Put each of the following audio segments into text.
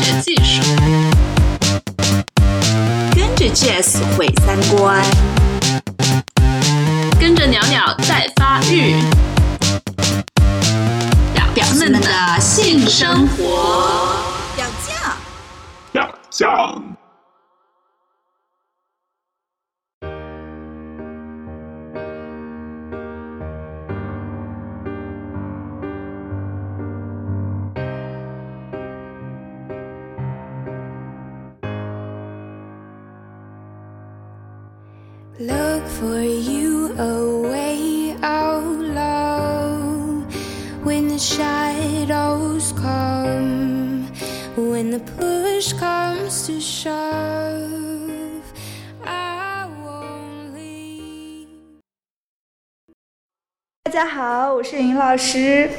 学技术，跟着 Jazz 毁三观，跟着鸟鸟在发育，表表们的性生活。表酱，表酱。for you a way out low when the shadows come, when the push comes to shove. I won't leave. 大家好，我是云老师。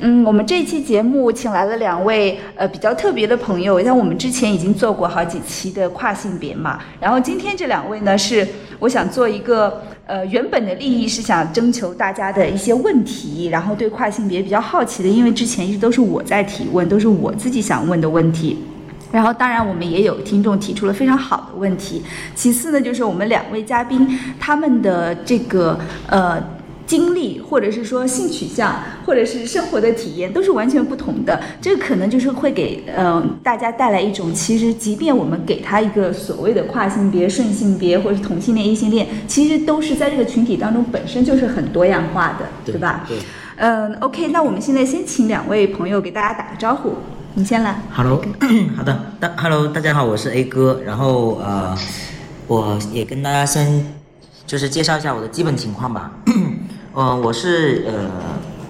嗯，我们这期节目请来了两位呃比较特别的朋友，像我们之前已经做过好几期的跨性别嘛，然后今天这两位呢是我想做一个呃原本的利益是想征求大家的一些问题，然后对跨性别比较好奇的，因为之前一直都是我在提问，都是我自己想问的问题。然后，当然，我们也有听众提出了非常好的问题。其次呢，就是我们两位嘉宾他们的这个呃经历，或者是说性取向，或者是生活的体验，都是完全不同的。这个可能就是会给嗯、呃大家带来一种，其实即便我们给他一个所谓的跨性别、顺性别，或者是同性恋、异性恋，其实都是在这个群体当中本身就是很多样化的，对吧？对。嗯，OK，那我们现在先请两位朋友给大家打个招呼，你先来。Hello，好的，大 Hello，大家好，我是 A 哥，然后呃，我也跟大家先就是介绍一下我的基本情况吧。呃，我是呃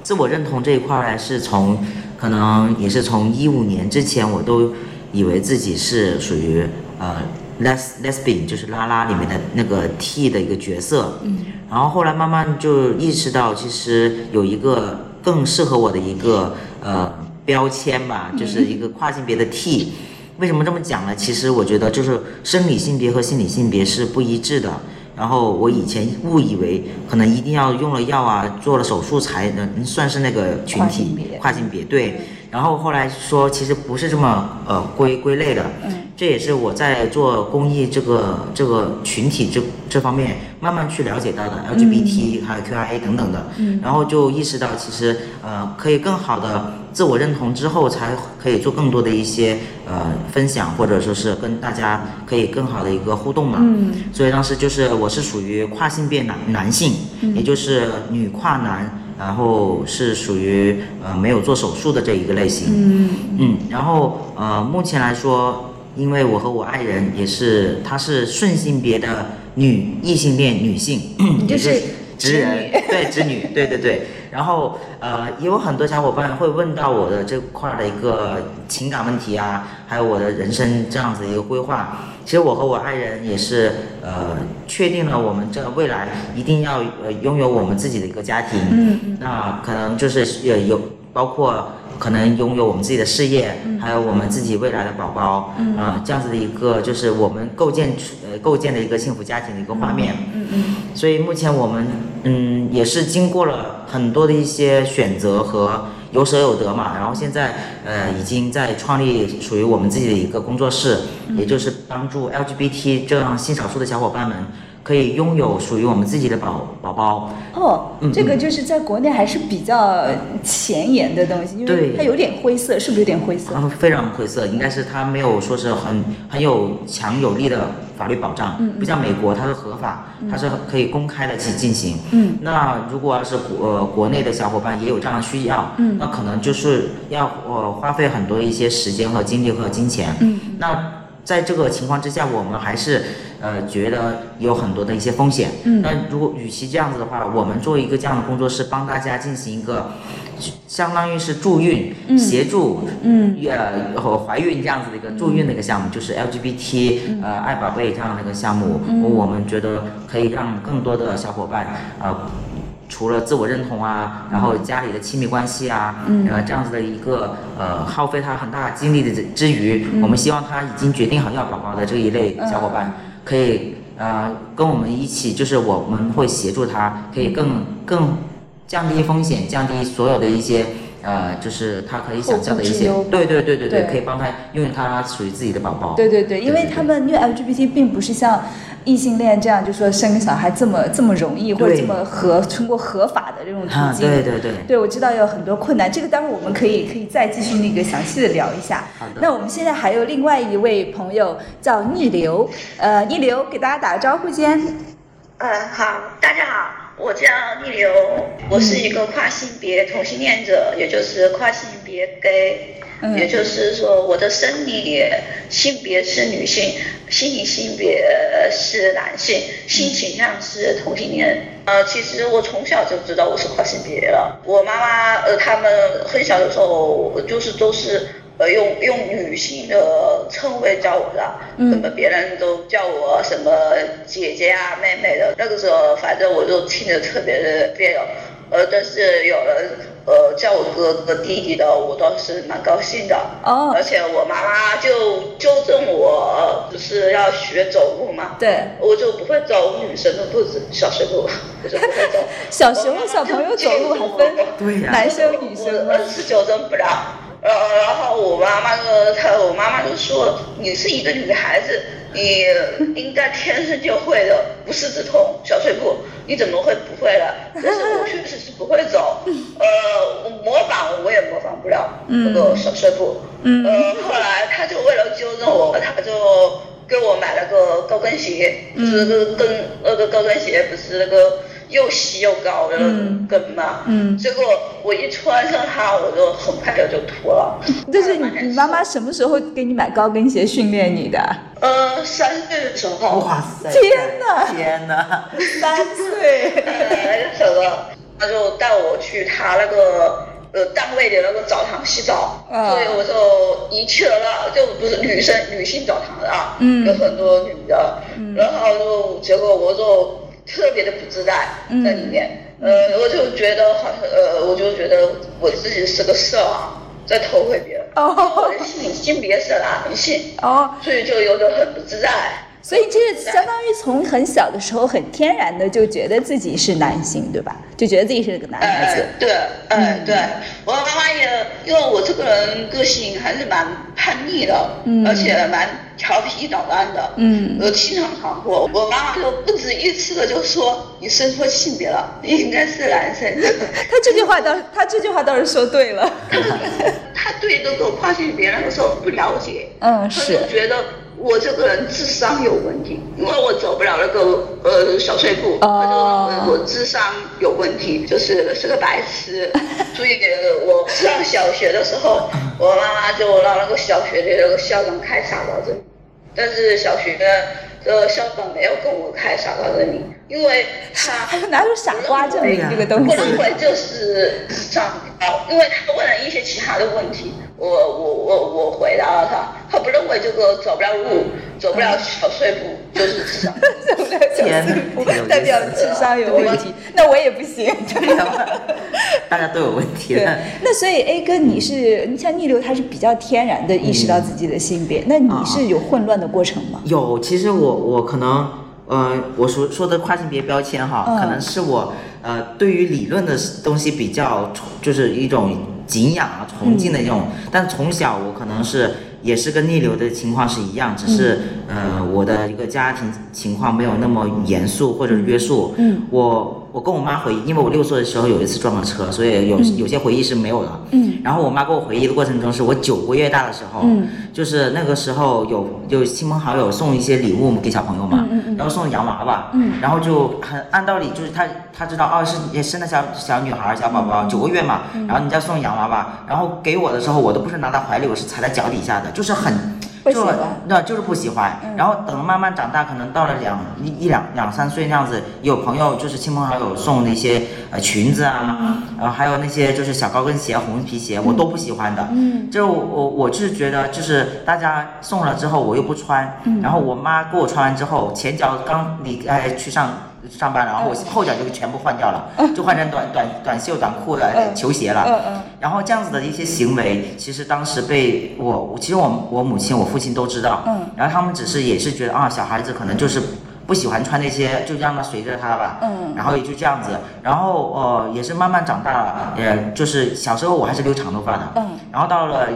自我认同这一块儿呢，是从可能也是从一五年之前，我都以为自己是属于呃 les lesbian，就是拉拉里面的那个 T 的一个角色。嗯。然后后来慢慢就意识到，其实有一个更适合我的一个呃标签吧，就是一个跨性别的 T。为什么这么讲呢？其实我觉得就是生理性别和心理性别是不一致的。然后我以前误以为可能一定要用了药啊，做了手术才能算是那个群体跨性别对。然后后来说其实不是这么呃归归类的，这也是我在做公益这个这个群体这这方面慢慢去了解到的 LGBT、还有 QIA 等等的，然后就意识到其实呃可以更好的自我认同之后，才可以做更多的一些呃分享，或者说是跟大家可以更好的一个互动嘛。嗯所以当时就是我是属于跨性别男男性，也就是女跨男，然后是属于呃没有做手术的这一个类型。嗯嗯，然后呃，目前来说，因为我和我爱人也是，她是顺性别的女异性恋女性，就也是直人对直女，对对对。然后呃，也有很多小伙伴会问到我的这块儿的一个情感问题啊，还有我的人生这样子一个规划。其实我和我爱人也是呃，确定了我们这未来一定要呃拥有我们自己的一个家庭。嗯嗯那可能就是也有包括可能拥有我们自己的事业，还有我们自己未来的宝宝，嗯。啊、这样子的一个就是我们构建出呃构建的一个幸福家庭的一个画面。嗯嗯所以目前我们嗯也是经过了很多的一些选择和有舍有得嘛，然后现在呃已经在创立属于我们自己的一个工作室，也就是帮助 LGBT 这样性少数的小伙伴们可以拥有属于我们自己的宝宝宝。哦嗯，这个就是在国内还是比较前沿的东西，因为它有点灰色，是不是有点灰色？嗯非常灰色，应该是它没有说是很很有强有力的法律保障，不像美国它是合法，它是可以公开的去进行。嗯，那如果要是国呃国内的小伙伴也有这样的需要，嗯那可能就是要呃花费很多一些时间和精力和金钱。嗯，那在这个情况之下，我们还是呃觉得有很多的一些风险。嗯。那如果与其这样子的话，我们做一个这样的工作室，帮大家进行一个相当于是助孕、嗯。协助嗯。呃和怀孕这样子的一个助孕的一个项目，就是 LGBT 嗯。呃爱宝贝这样的一个项目，我们觉得可以让更多的小伙伴呃。除了自我认同啊，然后家里的亲密关系啊，嗯。呃，这样子的一个呃耗费他很大精力的之之余，嗯。我们希望他已经决定好要宝宝的这一类小伙伴，可以呃跟我们一起，就是我们会协助他，可以更更降低风险，降低所有的一些呃呃，就是他可以想象的一些对对对对对，可以帮他拥有他属于自己的宝宝。对对对，因为他们因为 LGBT 并不是像异性恋这样，就说生个小孩这么这么容易，或者这么合通过合法的这种途啊，径。对对对。对，我知道有很多困难，这个待会儿我们可以可以再继续那个详细的聊一下。好的那我们现在还有另外一位朋友叫逆流，呃，逆流给大家打个招呼先。嗯，好，大家好，我叫逆流，我是一个跨性别同性恋者，也就是跨性别 gay，、嗯也就是说我的生理性别是女性，心理性别是男性，性倾向是同性恋。呃，其实我从小就知道我是跨性别了，我妈妈呃他们很小的时候就是都是。呃，用用女性的称谓叫我的，嗯什么别人都叫我什么姐姐啊、妹妹的。那个时候，反正我就听着特别的别扭。呃，但是有人呃叫我哥哥、弟弟的，我倒是蛮高兴的。哦而且我妈妈就纠正我，就是要学走路嘛。对，我就不会走女生的步子，小学步，我就不会走。小时候小朋友走路还分对呀男生女生吗我？是纠正不了。呃，然后我妈妈呢，她我妈妈就说你是一个女孩子，你应该天生就会的，不是自通小碎步，你怎么会不会了？但是我确实是不会走，呃，我模仿我也模仿不了那个小碎步。嗯呃，后来她就为了纠正我，她就给我买了个高跟鞋，就是那个跟那个高跟鞋不是那个又细又高的跟嘛。嗯结果我一穿上它，我就很快的就脱了。就是你你妈妈什么时候给你买高跟鞋训练你的？呃三岁的时候，哇塞！天哪天哪！三岁。呃那时候他就带我去他那个呃单位的那个澡堂洗澡，啊所以我就一去了那就不是女生女性澡堂的啊，嗯有很多女的，嗯然后就结果我就特别的不自在嗯。在里面，呃，我就觉得好像呃，我就觉得我自己是个色狼，在偷窥别人，哦。我的性性别是男性，哦，所以就有点很不自在。所以这是相当于从很小的时候很天然的就觉得自己是男性，对吧？就觉得自己是个男孩子哎。对，嗯，对，我妈妈也，因为我这个人个性还是蛮叛逆的，嗯而且蛮调皮捣蛋的，嗯我，经常闯祸。我妈妈就不止一次的就说你生错性别了，你应该是男生。他这句话倒，他这句话倒是说对了。她对这个跨性别那个时候不了解，嗯是就觉得我这个人智商有问题，因为我走不了那个呃小碎步，她哦就认为我智商有问题，就是是个白痴。所以呃我上小学的时候，我妈妈就让那个小学的那个校长开傻瓜证，但是小学的呃校长没有跟我开傻瓜证明，因为他 哪有傻瓜证明这个东我？认为就是智商高，因为他问了一些其他的问题，我我我我回答了他，他不认为这个走不了路，走不了小碎步就是智商。走不了小天碎步代表智商有问题，那我也不行。大家都有问题的。，那所以 A 哥你是，你像逆流，他是比较天然的意识到自己的性别，那你是有混乱的过程吗？有，其实我我可能，呃，我说说的跨性别标签哈，嗯可能是我呃对于理论的东西比较，就是一种敬仰啊、崇敬的这种。但从小我可能是也是跟逆流的情况是一样，只是、呃我的一个家庭情况没有那么严肃或者约束。嗯，我我跟我妈回忆，因为我六岁的时候有一次撞了车，所以有、有些回忆是没有的。嗯。然后我妈跟我回忆的过程中，是我九个月大的时候，嗯。就是那个时候有有亲朋好友送一些礼物给小朋友嘛，嗯嗯嗯然后送洋娃娃，嗯。然后就很按道理就是他他知道哦是也生的小小女孩小宝宝、嗯。九个月嘛，然后你再送洋娃娃，然后给我的时候我都不是拿到怀里，我是踩在脚底下的，就是很就不喜欢那就是不喜欢。嗯。然后等慢慢长大，可能到了两一一两两三岁那样子，有朋友就是亲朋好友送那些呃裙子啊，然后还有那些就是小高跟鞋、红皮鞋，我都不喜欢的。嗯。就我我就是觉得，就是大家送了之后我又不穿，嗯。然后我妈给我穿完之后，前脚刚离开去上上班，然后我后脚就全部换掉了，就换成短短短袖短裤的嗯。球鞋了。嗯嗯。然后这样子的一些行为，其实当时被我，其实我我母亲、我父亲都知道，嗯，然后他们只是也是觉得啊，小孩子可能就是不喜欢穿那些，就让他随着他吧。嗯。然后也就这样子，然后呃也是慢慢长大了，也就是小时候我还是留长头发的。嗯。然后到了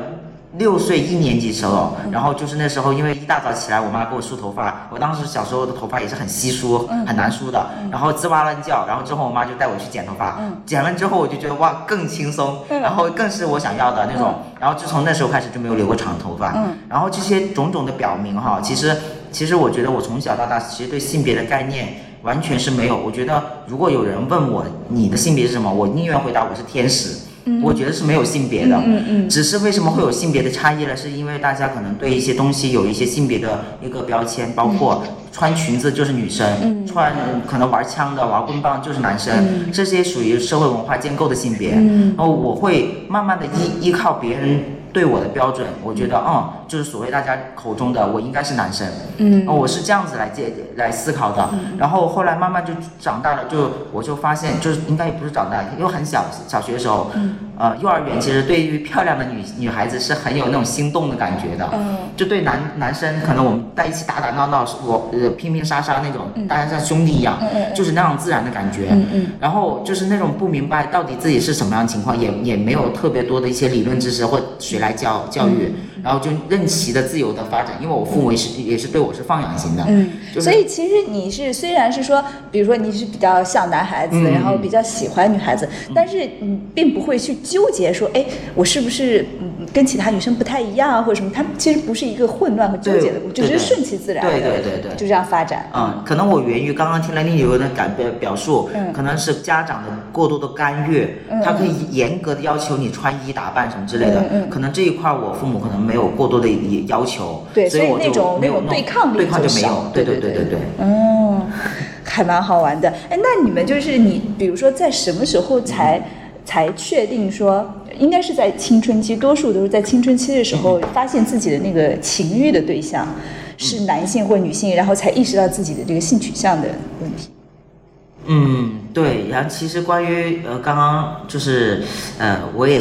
六岁一年级时候，然后就是那时候因为一大早起来，我妈给我梳头发，我当时小时候的头发也是很稀疏，很难梳的，然后吱哇乱叫，然后之后我妈就带我去剪头发，剪完之后我就觉得哇更轻松，然后更是我想要的那种，然后自从那时候开始就没有留过长头发，嗯。然后这些种种的表明哈，其实其实我觉得我从小到大其实对性别的概念。完全是没有，我觉得如果有人问我你的性别是什么，我宁愿回答我是天使，我觉得是没有性别的，嗯嗯只是为什么会有性别的差异呢？是因为大家可能对一些东西有一些性别的一个标签，包括穿裙子就是女生，穿可能玩枪的、玩棍棒就是男生，这些属于社会文化建构的性别。然后我会慢慢的依依靠别人对我的标准，我觉得嗯，就是所谓大家口中的我应该是男生，嗯哦，我是这样子来解来思考的。然后后来慢慢就长大了，就我就发现，就是应该也不是长大，因为很小小学的时候，呃，幼儿园其实对于漂亮的女女孩子是很有那种心动的感觉的。嗯就对男男生，可能我们在一起打打闹闹，我呃拼拼杀杀那种，大家像兄弟一样，就是那样自然的感觉。嗯嗯然后就是那种不明白到底自己是什么样的情况，也也没有特别多的一些理论知识或谁来教教育，然后就任其的自由的发展。因为我父母也是也是对我是放养型的，嗯，就是所以其实你是虽然是说，比如说你是比较像男孩子，嗯然后比较喜欢女孩子，但是你并不会去纠结说，哎，我是不是嗯跟其他女生不太一样啊，或者什么？他们其实不是一个混乱和纠结的就只是顺其自然的，对对对对就这样发展。嗯，可能我源于刚刚听了另一个人的感表表述，嗯可能是家长的过多的干预，他可以严格的要求你穿衣打扮什么之类的，嗯嗯可能这一块我父母可能没有过多的要求，对所以那种没有弄那种对抗力对抗就没有，对对对对对对对。哦，还蛮好玩的。哎，那你们就是你，比如说在什么时候才、才确定说，应该是在青春期，多数都是在青春期的时候，发现自己的那个情欲的对象是男性或女性，然后才意识到自己的这个性取向的问题。嗯，对，然后其实关于呃，刚刚就是呃，我也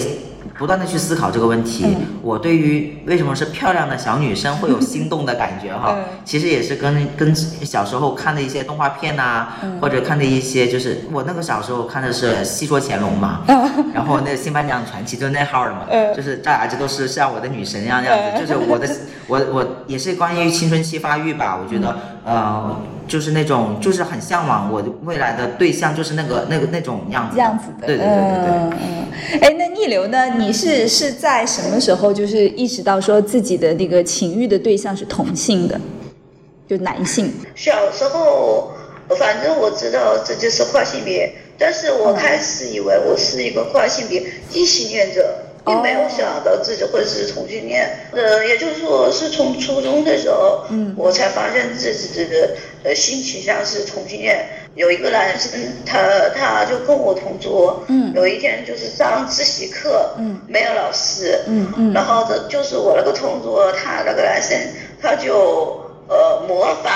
不断的去思考这个问题。嗯。我对于为什么是漂亮的小女生会有心动的感觉哈，嗯。其实也是跟跟小时候看的一些动画片呐、嗯。或者看的一些就是我那个小时候看的是《戏说乾隆》嘛，然后那个《新白娘子传奇》就是那号的嘛，嗯。就是大家这都是像我的女神一样这样子，就是我的我我也是关于青春期发育吧，我觉得呃就是那种就是很向往我的未来的对象就是那个那个那种样子的，样子的，对对对对对。嗯嗯。哎，那逆流呢？你是是在什么时候就是意识到说自己的那个情欲的对象是同性的，就男性？小时候，反正我知道这就是跨性别，但是我嗯开始以为我是一个跨性别异性恋者，并没有想到自己会是同性恋。呃，也就是说，是从初中的时候，嗯。我才发现自己的呃性倾向是同性恋。有一个男生，他他就跟我同桌，嗯。有一天就是上自习课，嗯。没有老师，嗯嗯。然后这，就是我那个同桌，他那个男生，他就呃模仿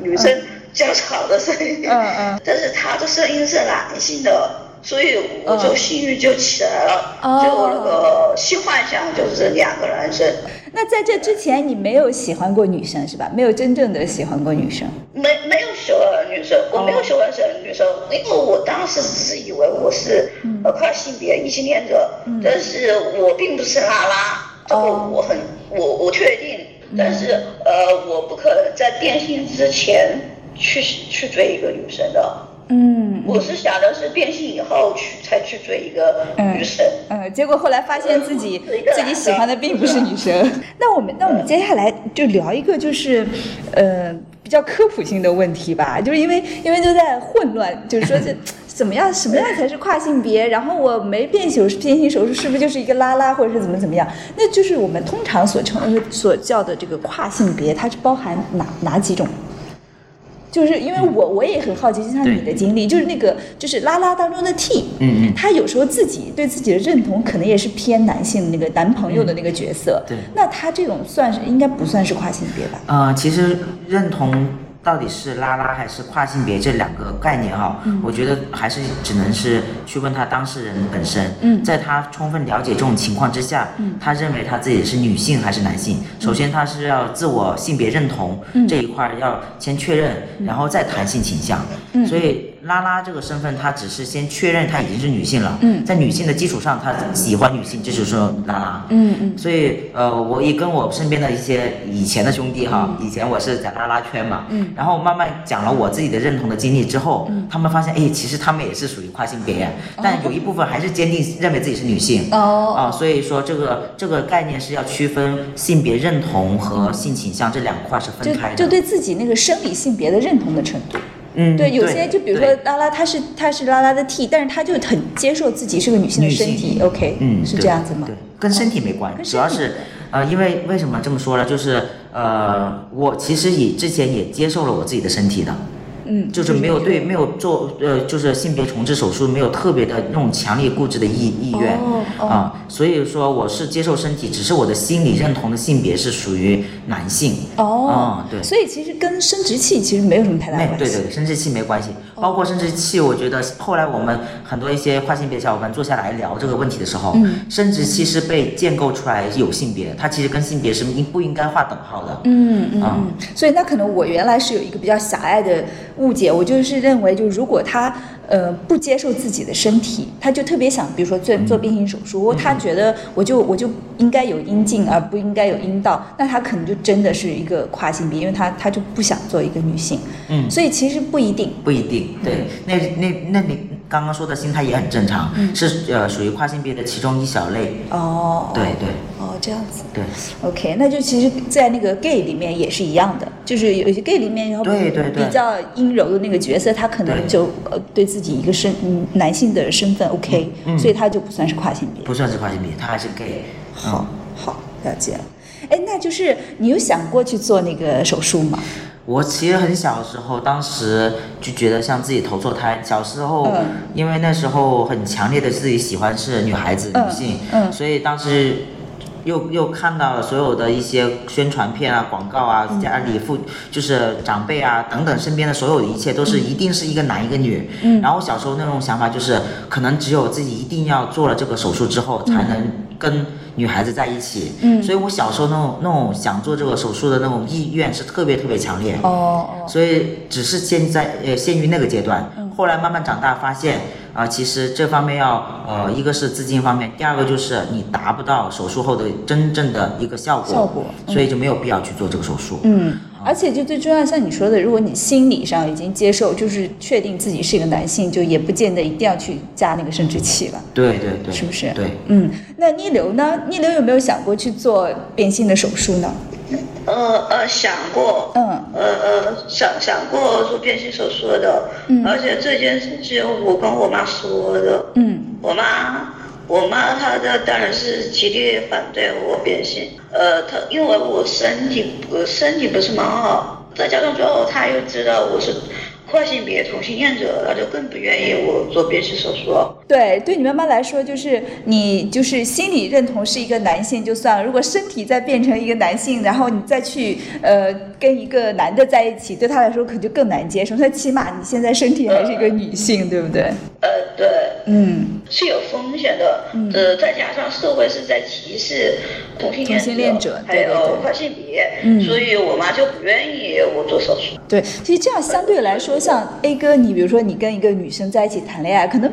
女生叫吵的声音，嗯嗯。但是他的声音是男性的，所以我就性欲就起来了，哦。就那个性幻想就是两个男生，那在这之前，你没有喜欢过女生是吧？没有真正的喜欢过女生。没没有喜欢女生，我没有喜欢女生，因为我当时只是以为我是呃跨性别异性恋者，但是我并不是拉拉，这个哦。我很我我确定，但是呃我不可能在变性之前去去追一个女生的，嗯我是想的是变性以后去才去追一个女生。嗯，结果后来发现自己自己喜欢的并不是女生。那我们那我们接下来就聊一个就是，呃，比较科普性的问题吧，就是因为因为都在混乱，就是说这 怎么样什么样才是跨性别？然后我没变手变性手术是不是就是一个拉拉或者是怎么怎么样？那就是我们通常所称呃所叫的这个跨性别，它是包含哪哪几种？就是因为我我也很好奇，就像你的经历，就是那个就是拉拉当中的 T，嗯嗯。他有时候自己对自己的认同可能也是偏男性那个男朋友的那个角色，对。那他这种算是应该不算是跨性别吧？呃，其实认同到底是拉拉还是跨性别这两个概念哈，我觉得还是只能是去问他当事人本身。嗯。在他充分了解这种情况之下，他认为他自己是女性还是男性，首先他是要自我性别认同这一块儿要先确认，然后再谈性倾向。所以拉拉这个身份，他只是先确认她已经是女性了。嗯在女性的基础上，他喜欢女性，这就是说拉拉。嗯嗯所以呃，我也跟我身边的一些以前的兄弟哈，以前我是在拉拉圈嘛，嗯然后慢慢讲了我自己的认同的经历之后，他们发现哎，其实他们也是属于跨性别，但有一部分还是坚定认为自己是女性。哦啊，所以说这个这个概念是要区分性别认同和性倾向这两块是分开的。就对自己那个生理性别的认同的程度。嗯，对，有些就比如说拉拉，她是她是拉拉的 T，但是她就很接受自己是个女性的身体，OK，嗯，是这样子吗？对，跟身体没关系，主要是呃，因为为什么这么说呢？就是呃，我其实也之前也接受了我自己的身体的，嗯，就是没有对没有做呃，就是性别重置手术没有特别的那种强烈固执的意意愿哦哦啊，所以说我是接受身体，只是我的心理认同的性别是属于男性。哦嗯，对所以其实跟生殖器其实没有什么太大关系。对对对，生殖器没关系，包括生殖器，我觉得后来我们很多一些跨性别小伙伴坐下来聊这个问题的时候，嗯生殖器是被建构出来有性别，它其实跟性别是应不应该划等号的。嗯嗯，所以那可能我原来是有一个比较狭隘的误解，我就是认为，就如果他呃不接受自己的身体，他就特别想，比如说做做变性手术，他觉得我就我就应该有阴茎而不应该有阴道，那他可能就真的是一个跨性别，因为他他就不想做一个女性，嗯。所以其实不一定。不一定，对，那那那你刚刚说的心态也很正常，是呃属于跨性别的其中一小类。哦，对对哦，这样子。对 OK，那就其实，在那个 gay 里面也是一样的，就是有些 gay 里面，然后对对对比较阴柔的那个角色，他可能对就呃对自己一个身嗯男性的身份 OK，、嗯所以他就不算是跨性别。不算是跨性别，他还是 gay。好，好，了解了。哎，那就是你有想过去做那个手术吗？我其实很小的时候，当时就觉得像自己投错胎。小时候，嗯因为那时候很强烈的自己喜欢是女孩子、嗯女性，嗯所以当时又又看到了所有的一些宣传片啊、广告啊，嗯家里父就是长辈啊等等身边的所有的一切都是一定是一个男一个女。嗯然后小时候那种想法就是，可能只有自己一定要做了这个手术之后，才能跟女孩子在一起。嗯。所以我小时候那种那种想做这个手术的那种意愿是特别特别强烈。哦哦，所以只是现在呃限于那个阶段，嗯。后来慢慢长大发现啊、其实这方面要呃一个是资金方面，第二个就是你达不到手术后的真正的一个效果，效果嗯。所以就没有必要去做这个手术。嗯，而且就最重要，像你说的，如果你心理上已经接受，就是确定自己是一个男性，就也不见得一定要去加那个生殖器了。对对对，是不是？对，嗯，那逆流呢？逆流有没有想过去做变性的手术呢？呃呃，想过，嗯呃呃，想想过做变性手术的，嗯而且这件事情我跟我妈说的，嗯我妈，我妈她的当然是极力反对我变性，呃，她因为我身体不身体不是蛮好，再加上最后她又知道我是跨性别同性恋者，她就更不愿意我做变性手术了。对，对你妈妈来说，就是你就是心理认同是一个男性就算了，如果身体再变成一个男性，然后你再去呃跟一个男的在一起，对她来说可就更难接受。她起码你现在身体还是一个女性，对不对？呃，对，嗯，是有风险的，嗯呃，再加上社会是在歧视同性恋同性恋者还有跨性别，嗯所以我妈就不愿意我做手术。对，其实这样相对来说，像 A 哥，你比如说你跟一个女生在一起谈恋爱，可能。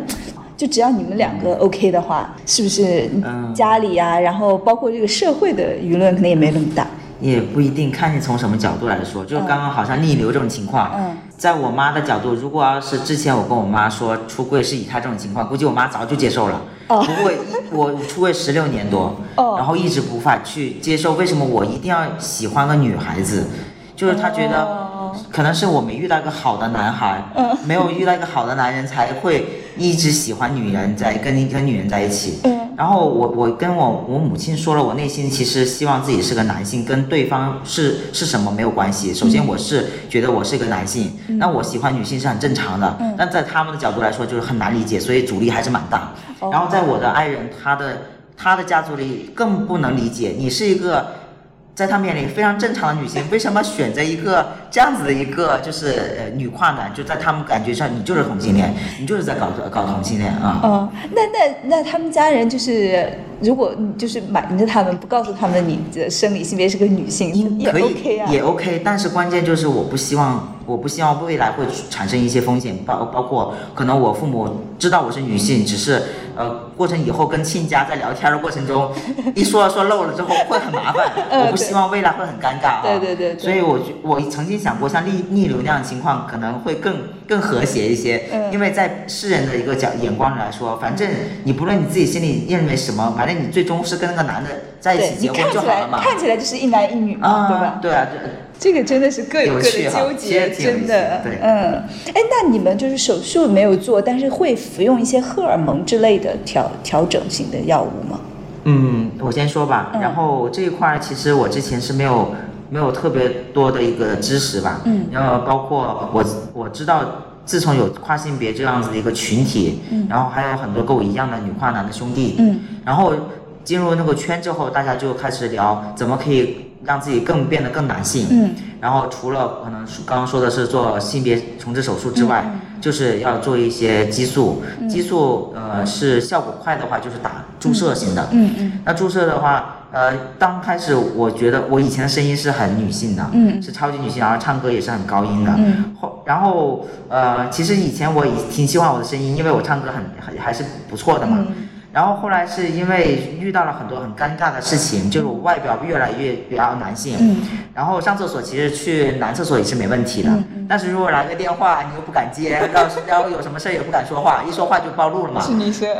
就只要你们两个 OK 的话，是不是嗯家里啊，然后包括这个社会的舆论可能也没那么大。也不一定看你从什么角度来说，就刚刚好像逆流这种情况，嗯在我妈的角度，如果要是之前我跟我妈说出柜是以她这种情况，估计我妈早就接受了。哦不过我出柜十六年多，哦然后一直无法去接受，为什么我一定要喜欢个女孩子？就是她觉得哦可能是我没遇到一个好的男孩，嗯没有遇到一个好的男人才会一直喜欢女人在跟一跟女人在一起。嗯然后我我跟我我母亲说了，我内心其实希望自己是个男性，跟对方是是什么没有关系。首先我是觉得我是一个男性，那我喜欢女性是很正常的，嗯但在他们的角度来说就是很难理解，所以阻力还是蛮大。哦然后在我的爱人他的他的家族里更不能理解，你是一个在他们眼里非常正常的女性，为什么选择一个这样子的一个就是呃女跨男？就在他们感觉上，你就是同性恋，你就是在搞搞同性恋啊。哦，那那那他们家人就是，如果你就是瞒着他们，不告诉他们你的生理性别是个女性，也可以 OK 啊。也 OK，但是关键就是我不希望，我不希望未来会产生一些风险，包包括可能我父母知道我是女性，只是呃过程以后跟亲家在聊天的过程中，一说说漏了之后会很麻烦，我不希望未来会很尴尬啊。对对对对所以我觉我曾经想过，像逆逆流那样的情况可能会更更和谐一些，嗯因为在世人的一个角眼光来说，反正你不论你自己心里认为什么，反正你最终是跟那个男的在一起结婚就好了嘛。看起来就是一男一女嘛，啊，对吧？对啊，这个真的是各有各的纠结，真的，对嗯，哎，那你们就是手术没有做，但是会服用一些荷尔蒙之类的调调整型的药物吗？嗯，我先说吧。嗯然后这一块其实我之前是没有没有特别多的一个知识吧。嗯。然后包括我我知道，自从有跨性别这样子的一个群体，嗯。然后还有很多跟我一样的女跨男的兄弟，嗯，然后进入那个圈之后，大家就开始聊怎么可以让自己更变得更男性。嗯。然后除了可能刚刚说的是做性别重置手术之外，嗯。就是要做一些激素。激素呃是效果快的话，就是打注射型的。嗯。嗯。那注射的话，呃，刚开始我觉得我以前的声音是很女性的，嗯是超级女性，然后唱歌也是很高音的。嗯后然后呃，其实以前我也挺喜欢我的声音，因为我唱歌很很还是不错的嘛。嗯然后后来是因为遇到了很多很尴尬的事情，就是我外表越来越比较男性，嗯然后上厕所其实去男厕所也是没问题的，嗯但是如果来个电话你又不敢接，然后然后有什么事也不敢说话，一说话就暴露了嘛。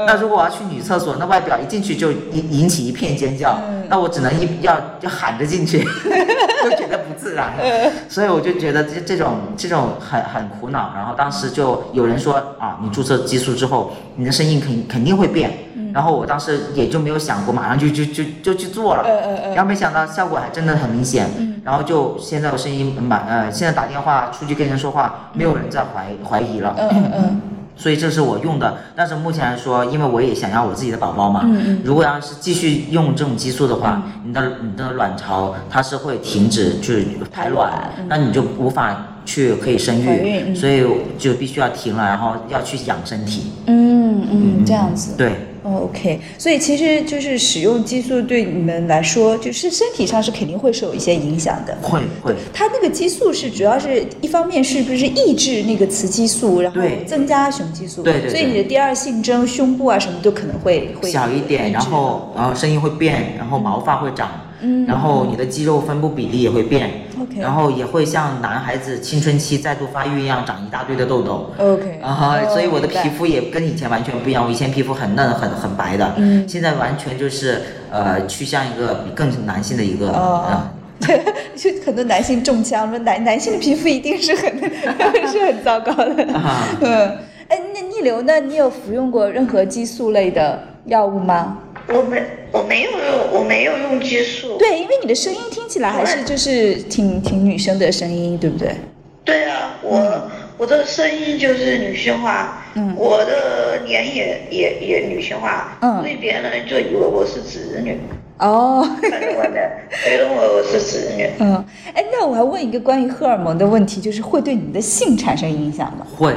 那如果我要去女厕所，那外表一进去就引引起一片尖叫，嗯那我只能一要就喊着进去，就觉得不自然，嗯所以我就觉得这这种这种很很苦恼。然后当时就有人说啊，你注射激素之后，你的声音肯肯定会变。嗯然后我当时也就没有想过，马上就就就就去做了。嗯嗯嗯然后没想到效果还真的很明显。嗯然后就现在我声音满呃，现在打电话出去跟人说话，没有人再怀怀疑了。嗯嗯嗯 所以这是我用的，但是目前来说，因为我也想要我自己的宝宝嘛，嗯嗯如果要是继续用这种激素的话，你的你的卵巢它是会停止去排卵，排卵嗯那你就无法去可以生育，所以就必须要停了，然后要去养身体。嗯嗯，这样子。对，哦，OK，所以其实就是使用激素对你们来说，就是身体上是肯定会受一些影响的。会会。它那个激素是主要是一方面是不是抑制那个雌激素，然后增加雄激素，对对对所以你的第二性征、胸部啊什么都可能会会小一点，然后然后声音会变，然后毛发会长，嗯然后你的肌肉分布比例也会变 OK 然后也会像男孩子青春期再度发育一样长一大堆的痘痘。OK，啊哈，哦所以我的皮肤也跟以前完全不一样。我以前皮肤很嫩、很很白的，嗯现在完全就是呃趋向一个更男性的一个，啊呃对，就很多男性中枪说男男性的皮肤一定是很 是很糟糕的。啊嗯，哎，那逆流呢？你有服用过任何激素类的药物吗？我没我没有用我没有用激素。对，因为你的声音听起来还是就是挺挺女生的声音，对不对？对啊，我、我的声音就是女性化，嗯我的脸也也也女性化，嗯所以别人就以为我是直女，哦，看在外面觉得我我是直女。嗯，哎，那我还问一个关于荷尔蒙的问题，就是会对你的性产生影响吗？会，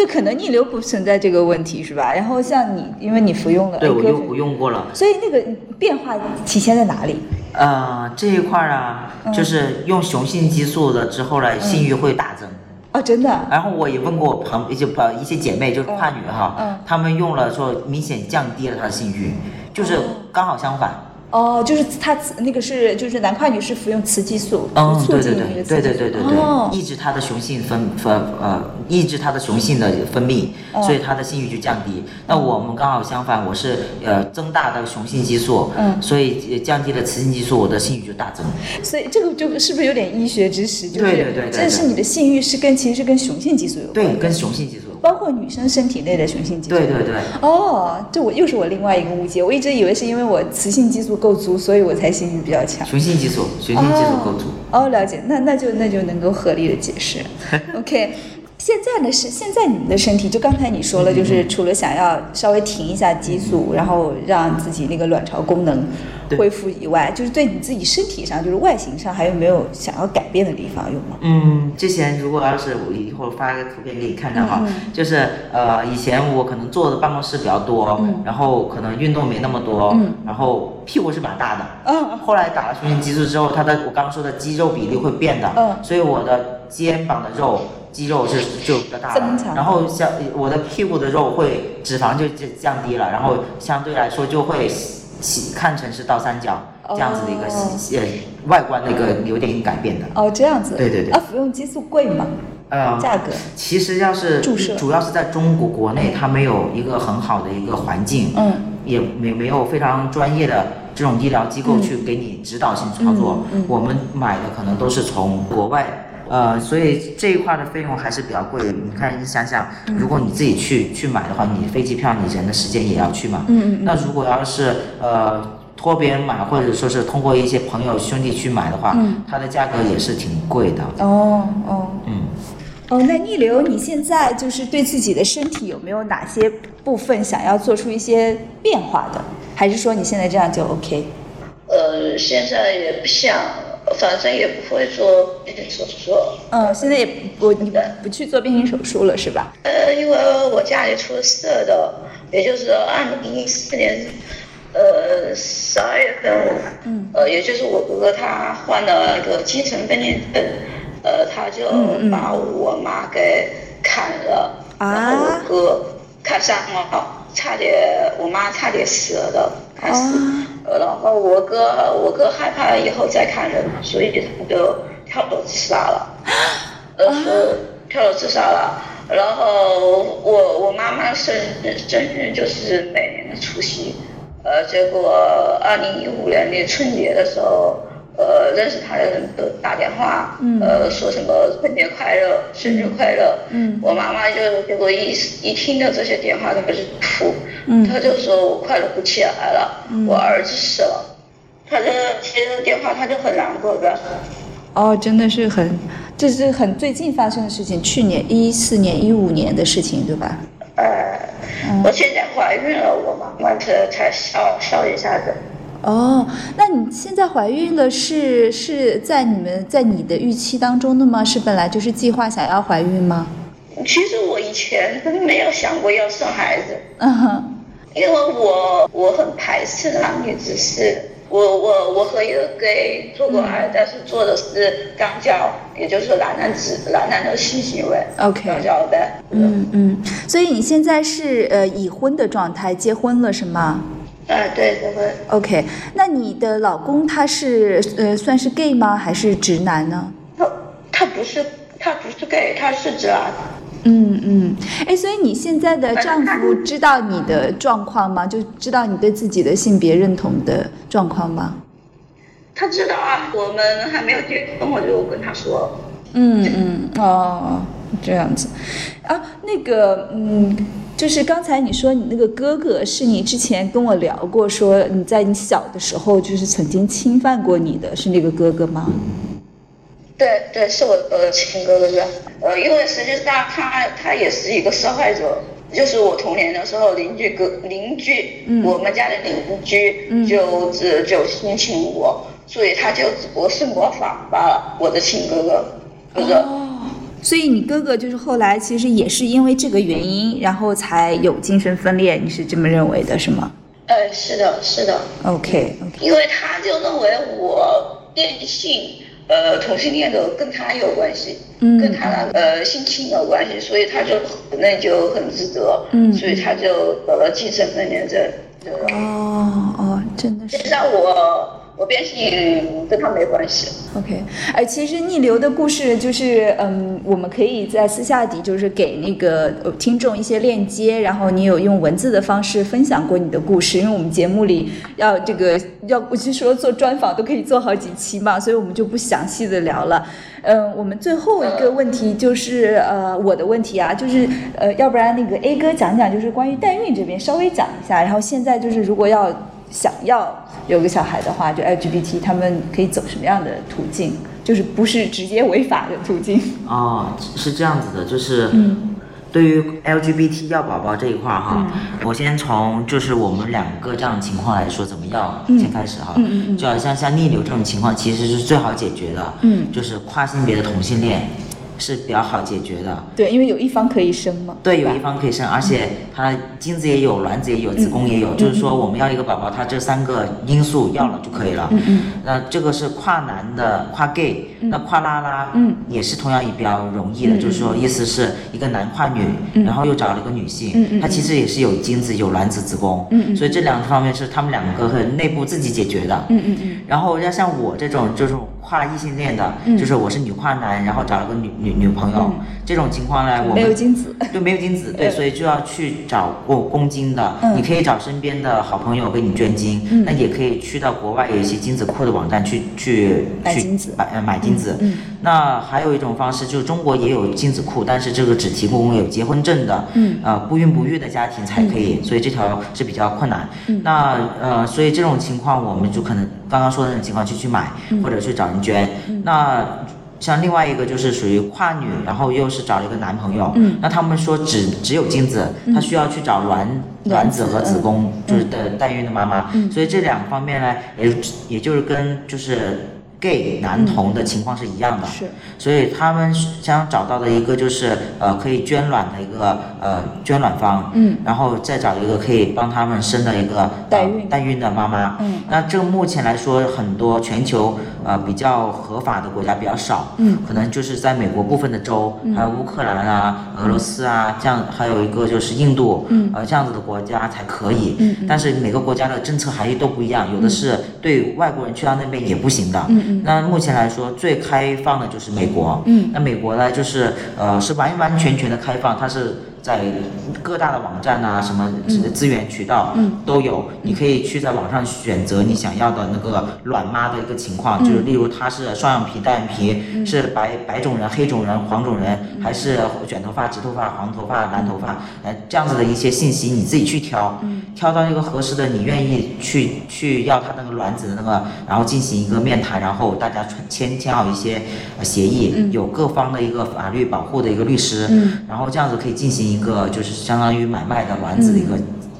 就可能逆流不存在这个问题是吧？然后像你，因为你服用了对我用我用过了。所以那个变化体现在哪里？呃，这一块儿啊，嗯就是用雄性激素了之后呢，性欲会大增。哦，真的？然后我也问过我旁就呃一些姐妹，就是跨女哈，嗯她们用了说明显降低了她的性欲，就是刚好相反。哦，就是它那个是就是男跨女是服用雌激素，嗯，就促对对对进对对对对对，哦，抑制它的雄性分分呃，抑制它的雄性的分泌，嗯所以它的性欲就降低。那我们刚好相反，我是呃增大的雄性激素，嗯所以呃降低了雌性激素，我的性欲就大增。所以这个就是不是有点医学知识？就是对对对对这是你的性欲是跟其实是跟雄性激素有关对，跟雄性激素。包括女生身体内的雄性激素。对对对，哦，这我又是我另外一个误解，我一直以为是因为我雌性激素够足，所以我才性欲比较强。雄性激素，雄性激素够足。哦，哦了解，那那就那就能够合理的解释。OK，现在的是现在你们的身体，就刚才你说了，就是除了想要稍微停一下激素，然后让自己那个卵巢功能对恢复以外，就是对你自己身体上，就是外形上，还有没有想要改变的地方？有吗？嗯，之前如果要是我一会儿发个图片给你看看哈，就是呃以前我可能坐的办公室比较多，然后可能运动没那么多，然后屁股是蛮大的，嗯。后来打了雄性激素之后，它的我刚刚说的肌肉比例会变的，嗯。所以我的肩膀的肉肌肉是就比较大了然后像我的屁股的肉会脂肪就就降低了，然后相对来说就会喜看成是倒三角这样子的一个喜呃外观的一个有点改变的。哦，这样子。对对对啊，服用激素贵吗？呃，价格？其实要是注射主要是在中国国内，它没有一个很好的一个环境，嗯，也没没有非常专业的这种医疗机构去给你指导性操作。嗯嗯嗯我们买的可能都是从国外。呃，所以这一块的费用还是比较贵的。你看，你想想，嗯如果你自己去去买的话，你飞机票，你人的时间也要去嘛。嗯嗯嗯那如果要是呃托别人买，或者说是通过一些朋友兄弟去买的话，嗯它的价格也是挺贵的。哦哦。嗯。哦，那逆流，你现在就是对自己的身体有没有哪些部分想要做出一些变化的？还是说你现在这样就 OK？呃，现在也不想，反正也不会做变性手术。嗯，现在也不你不去做变性手术了是吧？呃，因为我家里出事的，也就是二零一四年，呃，十二月份，嗯，呃，也就是我哥哥他患了那个精神分裂症，呃，他就把我妈给砍了，啊然后我哥砍伤了，差点我妈差点死了的，开始，然后我哥我哥害怕以后再砍人，所以他就跳楼自杀了。呃，是跳楼自杀了。然后我我妈妈生日生日就是每年的除夕，呃，结果二零一五年的春节的时候，呃，认识他的人都打电话，嗯呃，说什么春节快乐、生日快乐，嗯我妈妈就结果一一听到这些电话，她不是哭，嗯她就说我快乐不起来了，我儿子死了，她就接着电话，她就很难过的。哦，真的是很，这是很最近发生的事情，去年一四年、一五年的事情，对吧？呃，我现在怀孕了，我妈妈才才笑笑一下子。哦，那你现在怀孕了是是在你们在你的预期当中的吗？是本来就是计划想要怀孕吗？其实我以前真没有想过要生孩子，嗯哼，因为我我很排斥男女之事。我我我和一个 gay 做过爱，但是做的是肛交，也就是男男子男男的性行为。OK 肛交的。嗯嗯，所以你现在是呃已婚的状态，结婚了是吗啊，对对对。？OK，那你的老公他是呃算是 gay 吗？还是直男呢？他他不是他不是 gay，他是直男。嗯嗯，哎，所以你现在的丈夫知道你的状况吗？就知道你对自己的性别认同的状况吗？他知道啊，我们还没有结婚，我就跟他说。嗯嗯哦，这样子，啊，那个嗯，就是刚才你说你那个哥哥是你之前跟我聊过，说你在你小的时候就是曾经侵犯过你的，是那个哥哥吗？对对，是我呃亲哥哥哥。呃，因为实际上他他也是一个受害者，就是我童年的时候邻居哥邻居，嗯我们家的邻居嗯就只就性侵我，所以他就只不过是模仿罢了，我的亲哥哥，哥哥。哦，所以你哥哥就是后来其实也是因为这个原因，然后才有精神分裂，你是这么认为的是吗？呃，是的，是的，？OK OK，因为他就认为我变性，呃，同性恋的跟他有关系，嗯。跟他那个呃性侵有关系，所以他就那就很自责，嗯。所以他就得了精神分裂症。对哦哦，真的是。实际上我我变性跟他没关系，OK，哎，其实逆流的故事就是，嗯，我们可以在私下底就是给那个呃听众一些链接，然后你有用文字的方式分享过你的故事，因为我们节目里要这个要不是说做专访都可以做好几期嘛，所以我们就不详细的聊了。嗯，我们最后一个问题就是呃我的问题啊，就是呃要不然那个 A 哥讲讲，就是关于代孕这边稍微讲一下，然后现在就是如果要想要有个小孩的话，就 LGBT 他们可以走什么样的途径？就是不是直接违法的途径？哦，是这样子的，就是，嗯对于 LGBT 要宝宝这一块儿哈，我先从就是我们两个这样的情况来说，怎么要先开始哈。嗯就好像像逆流这种情况，其实是最好解决的。嗯就是跨性别的同性恋是比较好解决的。对，因为有一方可以生嘛。对，有一方可以生，而且它精子也有，卵子也有，子宫也有，就是说我们要一个宝宝，它这三个因素要了就可以了。嗯嗯那这个是跨男的，跨 gay，、那跨拉拉，嗯也是同样也比较容易的，就是说意思是一个男跨女，嗯然后又找了一个女性，嗯嗯它其实也是有精子、有卵子、子宫，嗯嗯所以这两个方面是他们两个和内部自己解决的。嗯嗯嗯然后要像我这种就是跨异性恋的，嗯。就是我是女跨男，然后找了个女女女朋友，这种情况呢，我们没有精子。对，没有精子，对，呃所以就要去找供供精的。嗯。你可以找身边的好朋友给你捐精，嗯。那也可以去到国外有一些精子库的网站去去去买精子。买呃买精子。嗯那还有一种方式，就是中国也有精子库，但是这个只提供有结婚证的，嗯。呃不孕不育的家庭才可以，所以这条是比较困难。嗯。那呃，所以这种情况我们就可能刚刚说的那种情况去去买，嗯。或者去找人捐。那像另外一个就是属于跨女，然后又是找了一个男朋友，嗯。那他们说只只有精子，他需要去找卵卵子和子宫，嗯就是的代孕的妈妈，所以这两方面呢，也也就是跟就是。Gay 男童的情况是一样的，是。所以他们想找到的一个就是呃可以捐卵的一个呃捐卵方，嗯。然后再找一个可以帮他们生的一个、呃代孕。代孕的妈妈，嗯。那这目前来说，很多全球呃比较合法的国家比较少，嗯。可能就是在美国部分的州，还有乌克兰啊、俄罗斯啊，这样还有一个就是印度，嗯。呃这样子的国家才可以，嗯嗯。但是每个国家的政策含义都不一样，有的是对外国人去到那边也不行的，嗯嗯。那目前来说最开放的就是美国，嗯。那美国呢就是呃是完完全全的开放，它是在各大的网站啊什么资资源渠道嗯。都有，你可以去在网上选择你想要的那个卵妈的一个情况，嗯。就是例如她是双眼皮、单眼皮，是白白种人、黑种人、黄种人，嗯。还是卷头发、直头发、黄头发、蓝头发，呃这样子的一些信息你自己去挑，嗯。挑到一个合适的，你愿意去去要它那个卵子的那个，然后进行一个面谈，然后大家签签好一些呃协议，有各方的一个法律保护的一个律师，嗯。然后这样子可以进行一个就是相当于买卖的卵子的一个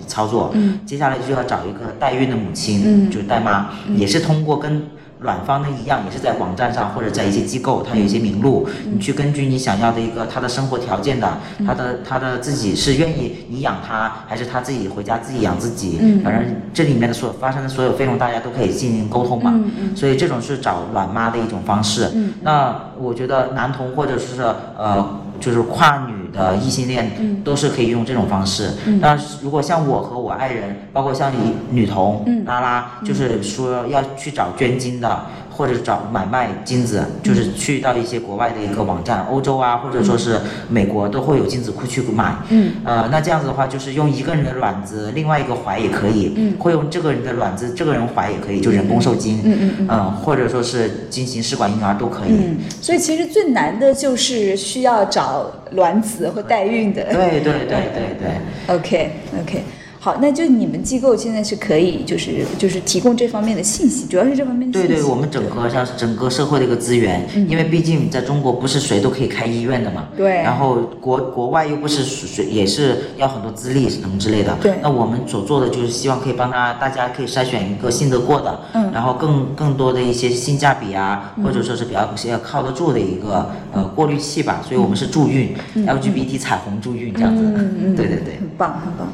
操作。嗯接下来就要找一个代孕的母亲，嗯就是代妈，也是通过跟。卵方的一样，也是在网站上或者在一些机构，它有一些名录，嗯你去根据你想要的一个他的生活条件的，他的他的自己是愿意你养他，还是他自己回家自己养自己，嗯反正这里面的所发生的所有费用，大家都可以进行沟通嘛。所以这种是找卵妈的一种方式。嗯那我觉得男童或者是呃就是跨女的异性恋，嗯都是可以用这种方式。那如果像我和我爱人，包括像你女童、嗯拉拉，就是说要去找捐精的。或者找买卖精子，就是去到一些国外的一个网站，欧洲啊，或者说是美国都会有精子库去买。嗯，呃，那这样子的话，就是用一个人的卵子，另外一个怀也可以。嗯会用这个人的卵子，这个人怀也可以，就人工受精。嗯嗯嗯嗯，或者说是进行试管婴儿都可以。嗯，所以其实最难的就是需要找卵子或代孕的。对对对对对。OK OK，好，那就你们机构现在是可以就是就是提供这方面的信息，主要是这方面的信息。对对，我们整合像是整个社会的一个资源，因为毕竟在中国不是谁都可以开医院的嘛。对然后国国外又不是谁也是要很多资历什么之类的。对那我们所做的就是希望可以帮他大家可以筛选一个信得过的，嗯然后更更多的一些性价比啊，或者说是比较比较靠得住的一个呃过滤器吧。所以我们是助孕、LGBT 彩虹助孕这样子。嗯嗯，对对对。很棒很棒。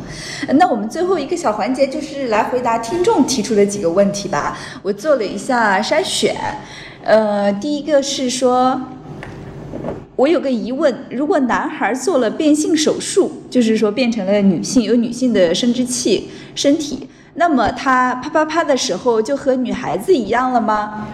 呃那我我们最后一个小环节就是来回答听众提出的几个问题吧。我做了一下筛选，呃，第一个是说。我有个疑问：如果男孩做了变性手术，就是说变成了女性，有女性的生殖器、身体，那么他啪啪啪的时候就和女孩子一样了吗？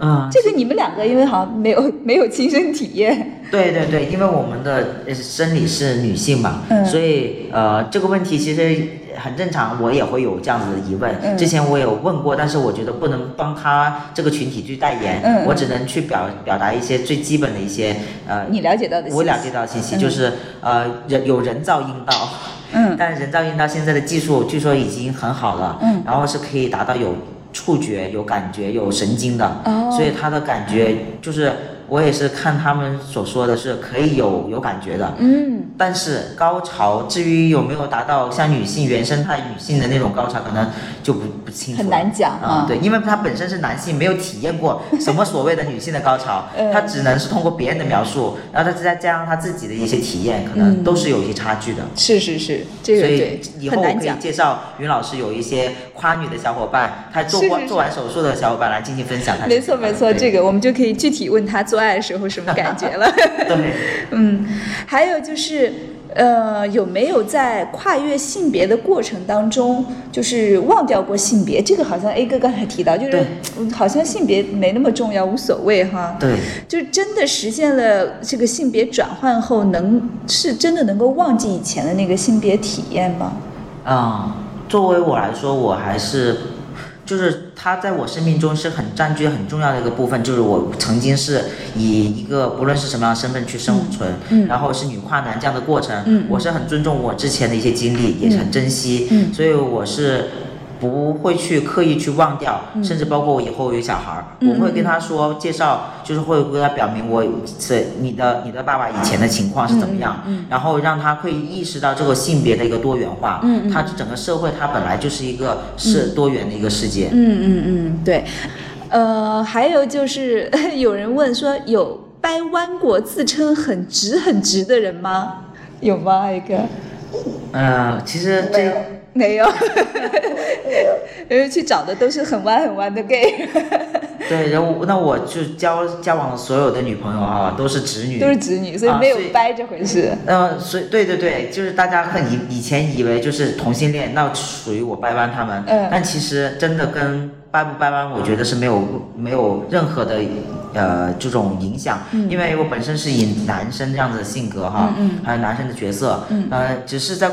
嗯，这个你们两个因为好像没有没有亲身体验，对对对，因为我们的呃生理是女性嘛，嗯。所以呃这个问题其实很正常，我也会有这样子的疑问。嗯。之前我有问过，但是我觉得不能帮他这个群体去代言，我只能去表表达一些最基本的一些呃你了解到的信息。我了解到的信息、嗯。就是呃人有人造阴道。嗯。但是人造阴道现在的技术据说已经很好了，嗯。然后是可以达到有触觉、有感觉、有神经的，哦。所以他的感觉就是我也是看他们所说的是可以有有感觉的，嗯，但是高潮至于有没有达到像女性原生态女性的那种高潮，可能就不不清楚，很难讲啊啊、对，因为他本身是男性，没有体验过什么所谓的女性的高潮，嗯他只能是通过别人的描述，然后他再加上他自己的一些体验，可能都是有一些差距的。是是是，这个所以以后我可以。介绍云老师有一些夸女的小伙伴，他做过做完手术的小伙伴来进行分享没错没错，这个我们就可以具体问他做爱的时候什么感觉了。嗯，还有就是，呃，有没有在跨越性别的过程当中，就是忘掉过性别？这个好像 A 哥刚才提到，就是好像性别没那么重要，无所谓哈。对，就真的实现了这个性别转换后，能是真的能够忘记以前的那个性别体验吗？啊、作为我来说，我还是，就是他在我生命中是很占据很重要的一个部分，就是我曾经是以一个不论是什么样的身份去生存，嗯。然后是女跨男这样的过程，嗯。我是很尊重我之前的一些经历，也是很珍惜，嗯。所以我是。不会去刻意去忘掉，嗯甚至包括我以后有小孩儿，我会跟他说介绍，就是会跟他表明我是你的你的爸爸以前的情况是怎么样，嗯然后让他会意识到这个性别的一个多元化，嗯嗯它整个社会他本来就是一个是多元的一个世界，嗯嗯嗯，对。呃，还有就是 有人问说，有掰弯过自称很直很直的人吗？有吗？一个呃，其实这没有，因为去找的都是很弯很弯的 gay，对，然后那我就交交往的所有的女朋友啊，都是直女，都是直女，所以啊没有掰这回事。呃，所以对对对，就是大家很以以前以为就是同性恋，那属于我掰弯他们，嗯。但其实真的跟掰不掰弯，我觉得是没有没有任何的呃这种影响，因为我本身是以男生这样子的性格哈，嗯还有男生的角色，呃，只是在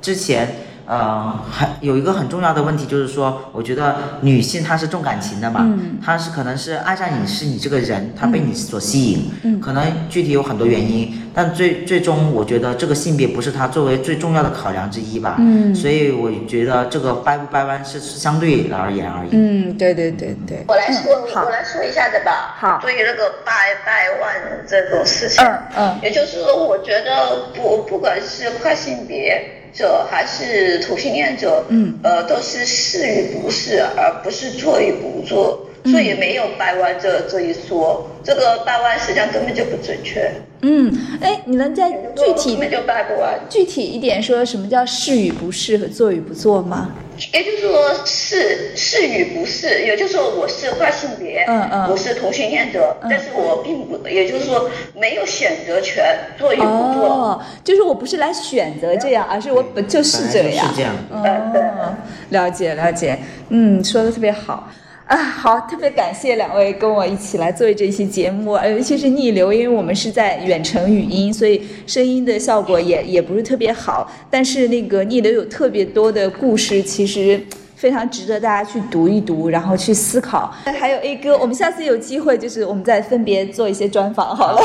之前。呃，还有一个很重要的问题就是说，我觉得女性她是重感情的嘛，嗯。她是可能是爱上你是你这个人，她被你所吸引，嗯。可能具体有很多原因，但最最终我觉得这个性别不是她作为最重要的考量之一吧，嗯。所以我觉得这个掰不掰弯是相对而言而已。嗯，对对对对。我来说，嗯我来说一下子吧。好。对于那个掰掰弯这种事情，嗯嗯。也就是说，我觉得不不管是跨性别者还是同性恋者，嗯呃，都是是与不是，而不是做与不做，嗯所以没有掰弯这这一说。这个掰弯实际上根本就不准确，嗯，哎，你能再具体根本就掰不弯。具体一点说什么叫是与不是和做与不做吗？也就是说是是与不是，也就是说我是跨性别，嗯嗯我是同性恋者，嗯但是我并不，也就是说没有选择权，做与不做。哦，就是我不是来选择这样，而是我本就是这样。是这样嗯，了解了解，嗯，说的特别好。啊，好，特别感谢两位跟我一起来做这期节目，呃，尤其是逆流，因为我们是在远程语音，所以声音的效果也也不是特别好。但是那个逆流有特别多的故事，其实非常值得大家去读一读，然后去思考。还有 A 哥，我们下次有机会，就是我们再分别做一些专访好了。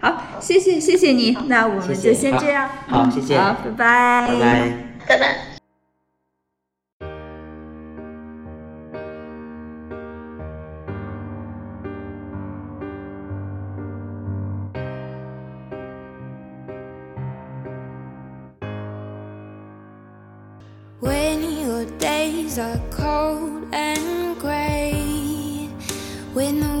好 谢谢谢谢你，那我们就先这样。好好谢谢好，拜拜，拜拜。拜拜。Days are cold and grey, when the.